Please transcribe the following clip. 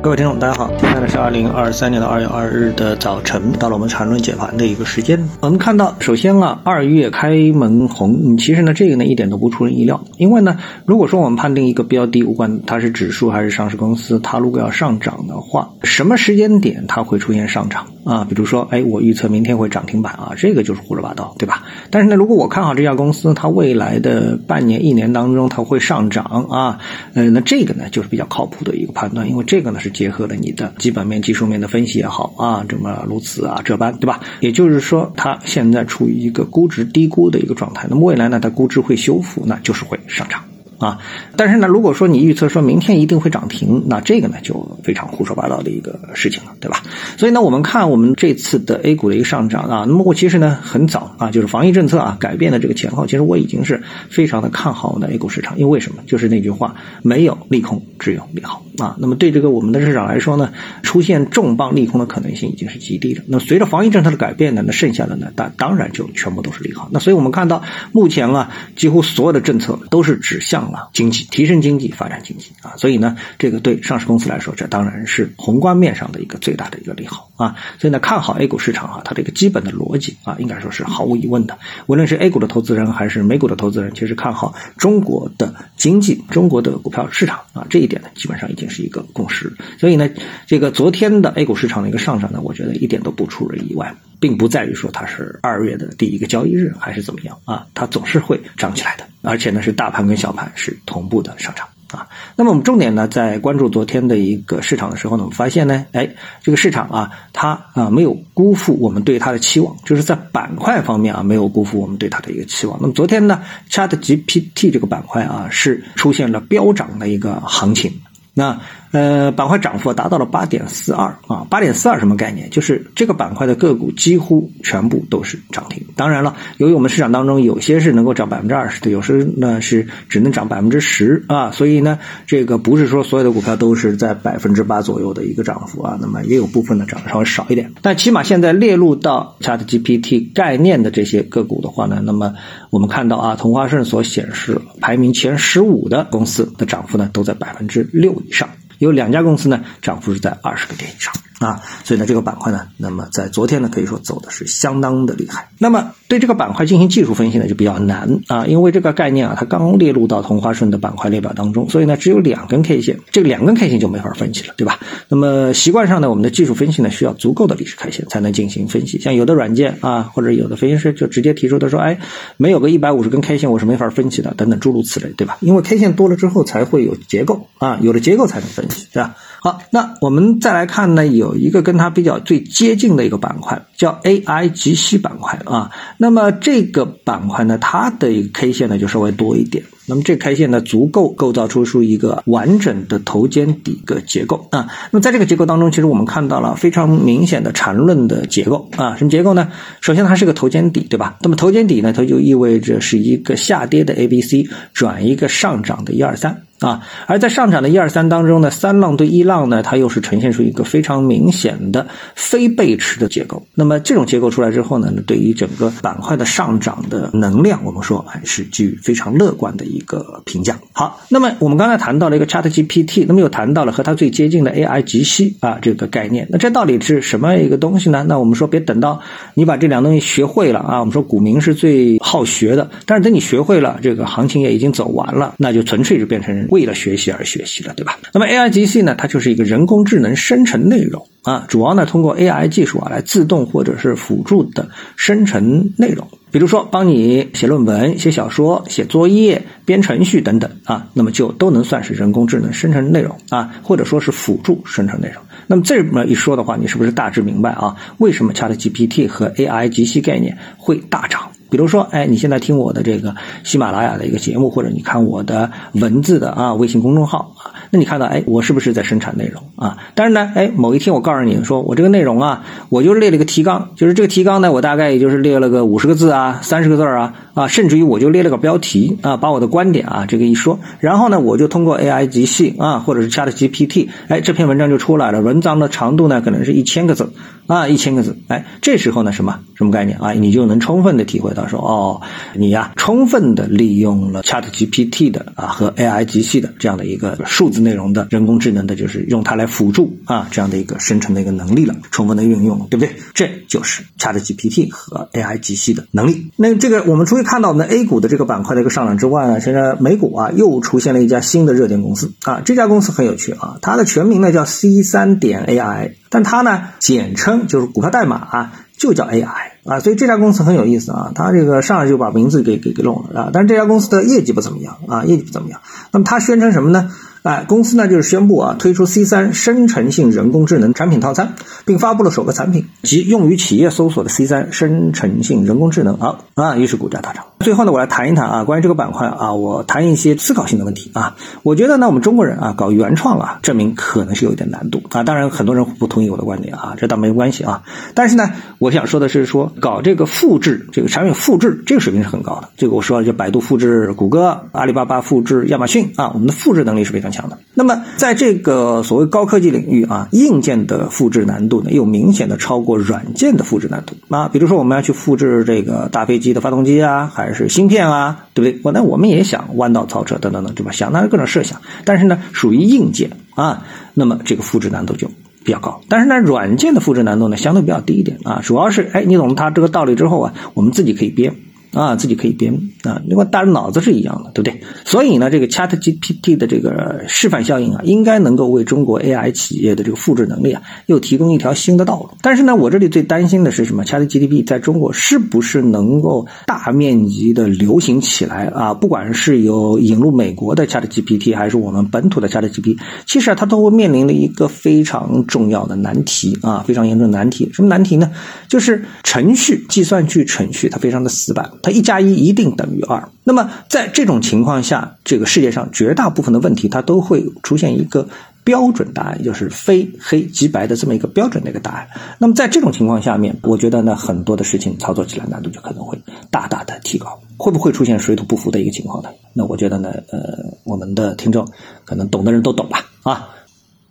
各位听众，大家好，现在呢是二零二三年的二月二日的早晨，到了我们缠论解盘的一个时间。我们看到，首先啊，二月开门红，其实呢，这个呢一点都不出人意料，因为呢，如果说我们判定一个标的，不管它是指数还是上市公司，它如果要上涨的话，什么时间点它会出现上涨啊？比如说，哎，我预测明天会涨停板啊，这个就是胡说八道，对吧？但是呢，如果我看好这家公司，它未来的半年、一年当中它会上涨啊，呃，那这个呢就是比较靠谱的一个判断，因为这个呢是。结合了你的基本面、技术面的分析也好啊，这么如此啊这般，对吧？也就是说，它现在处于一个估值低估的一个状态。那么未来呢，它估值会修复，那就是会上涨。啊，但是呢，如果说你预测说明天一定会涨停，那这个呢就非常胡说八道的一个事情了，对吧？所以呢，我们看我们这次的 A 股的一个上涨啊，那么我其实呢很早啊，就是防疫政策啊改变的这个前后，其实我已经是非常的看好我们的 A 股市场，因为什么？就是那句话，没有利空，只有利好啊。那么对这个我们的市场来说呢，出现重磅利空的可能性已经是极低的。那随着防疫政策的改变呢，那剩下的呢，当当然就全部都是利好。那所以我们看到目前啊，几乎所有的政策都是指向。啊，经济提升经济发展经济啊，所以呢，这个对上市公司来说，这当然是宏观面上的一个最大的一个利好啊。所以呢，看好 A 股市场啊，它这个基本的逻辑啊，应该说是毫无疑问的。无论是 A 股的投资人还是美股的投资人，其实看好中国的经济、中国的股票市场啊，这一点呢，基本上已经是一个共识。所以呢，这个昨天的 A 股市场的一个上涨呢，我觉得一点都不出人意外，并不在于说它是二月的第一个交易日还是怎么样啊，它总是会涨起来的。而且呢，是大盘跟小盘是同步的上涨啊。那么我们重点呢，在关注昨天的一个市场的时候呢，我们发现呢，哎，这个市场啊，它啊没有辜负我们对它的期望，就是在板块方面啊，没有辜负我们对它的一个期望。那么昨天呢，Chat GPT 这个板块啊，是出现了飙涨的一个行情。那呃，板块涨幅达到了八点四二啊，八点四二什么概念？就是这个板块的个股几乎全部都是涨停。当然了，由于我们市场当中有些是能够涨百分之二十的，有时呢是只能涨百分之十啊，所以呢，这个不是说所有的股票都是在百分之八左右的一个涨幅啊，那么也有部分呢涨得稍微少一点。但起码现在列入到 Chat GPT 概念的这些个股的话呢，那么我们看到啊，同花顺所显示排名前十五的公司的涨幅呢都在百分之六。以上有两家公司呢，涨幅是在二十个点以上。啊，所以呢，这个板块呢，那么在昨天呢，可以说走的是相当的厉害。那么对这个板块进行技术分析呢，就比较难啊，因为这个概念啊，它刚列入到同花顺的板块列表当中，所以呢，只有两根 K 线，这两根 K 线就没法分析了，对吧？那么习惯上呢，我们的技术分析呢，需要足够的历史 K 线才能进行分析。像有的软件啊，或者有的分析师就直接提出的说，哎，没有个一百五十根 K 线，我是没法分析的，等等诸如此类，对吧？因为 K 线多了之后才会有结构啊，有了结构才能分析，是吧？好，那我们再来看呢，有一个跟它比较最接近的一个板块，叫 AI 及息板块啊。那么这个板块呢，它的一个 K 线呢就稍微多一点。那么这 K 线呢，足够构造出出一个完整的头肩底个结构啊。那么在这个结构当中，其实我们看到了非常明显的缠论的结构啊。什么结构呢？首先它是个头肩底，对吧？那么头肩底呢，它就意味着是一个下跌的 A、B、C 转一个上涨的一二三。啊，而在上涨的一二三当中呢，三浪对一浪呢，它又是呈现出一个非常明显的非背驰的结构。那么这种结构出来之后呢，对于整个板块的上涨的能量，我们说还是基于非常乐观的一一个评价。好，那么我们刚才谈到了一个 Chat GPT，那么又谈到了和它最接近的 AI 及息啊这个概念。那这到底是什么一个东西呢？那我们说别等到你把这两东西学会了啊，我们说股民是最好学的，但是等你学会了，这个行情也已经走完了，那就纯粹是变成。为了学习而学习了，对吧？那么 AI 及系呢，它就是一个人工智能生成内容啊，主要呢通过 AI 技术啊来自动或者是辅助的生成内容，比如说帮你写论文、写小说、写作业、编程序等等啊，那么就都能算是人工智能生成内容啊，或者说是辅助生成内容。那么这么一说的话，你是不是大致明白啊？为什么 ChatGPT 和 AI 及系概念会大涨？比如说，哎，你现在听我的这个喜马拉雅的一个节目，或者你看我的文字的啊微信公众号啊，那你看到，哎，我是不是在生产内容啊？但是呢，哎，某一天我告诉你说，我这个内容啊，我就列了个提纲，就是这个提纲呢，我大概也就是列了个五十个字啊，三十个字啊，啊，甚至于我就列了个标题啊，把我的观点啊这个一说，然后呢，我就通过 AI 及系啊，或者是 ChatGPT，哎，这篇文章就出来了，文章的长度呢可能是一千个字啊，一千个字，哎，这时候呢什么什么概念啊？你就能充分的体会。到说：“哦，你呀，充分的利用了 Chat GPT 的啊和 AI 机器的这样的一个数字。”内容的人工智能的，就是用它来辅助啊这样的一个生成的一个能力了，充分的运用，对不对？这就是 ChatGPT 和 AI 机器的能力。那这个我们除了看到呢 A 股的这个板块的一个上涨之外呢，现在美股啊又出现了一家新的热点公司啊，这家公司很有趣啊，它的全名呢叫 C 三点 AI，但它呢简称就是股票代码啊。就叫 AI 啊，所以这家公司很有意思啊，它这个上来就把名字给给给弄了啊，但是这家公司的业绩不怎么样啊，业绩不怎么样。那么它宣称什么呢？哎，公司呢就是宣布啊，推出 C 三生成性人工智能产品套餐，并发布了首个产品，即用于企业搜索的 C 三生成性人工智能。好啊，于是股价大涨。最后呢，我来谈一谈啊，关于这个板块啊，我谈一些思考性的问题啊。我觉得呢，我们中国人啊，搞原创啊，证明可能是有一点难度啊。当然，很多人不同意我的观点啊，这倒没关系啊。但是呢，我想说的是，说搞这个复制，这个产品复制，这个水平是很高的。这个我说了，就百度复制谷歌，阿里巴巴复制亚马逊啊，我们的复制能力是非常强。强的。那么，在这个所谓高科技领域啊，硬件的复制难度呢，又明显的超过软件的复制难度啊。比如说，我们要去复制这个大飞机的发动机啊，还是芯片啊，对不对？我那我们也想弯道超车等等等，对吧？想当然各种设想，但是呢，属于硬件啊，那么这个复制难度就比较高。但是呢，软件的复制难度呢，相对比较低一点啊。主要是，哎，你懂它这个道理之后啊，我们自己可以编。啊，自己可以编啊，另外大人脑子是一样的，对不对？所以呢，这个 Chat GPT 的这个示范效应啊，应该能够为中国 AI 企业的这个复制能力啊，又提供一条新的道路。但是呢，我这里最担心的是什么？Chat GPT 在中国是不是能够大面积的流行起来啊？不管是有引入美国的 Chat GPT，还是我们本土的 Chat GPT，其实啊，它都会面临了一个非常重要的难题啊，非常严重的难题。什么难题呢？就是程序计算去程序它非常的死板。一加一一定等于二。那么在这种情况下，这个世界上绝大部分的问题，它都会出现一个标准答案，就是非黑即白的这么一个标准的一个答案。那么在这种情况下面，我觉得呢，很多的事情操作起来难度就可能会大大的提高。会不会出现水土不服的一个情况呢？那我觉得呢，呃，我们的听众可能懂的人都懂吧，啊。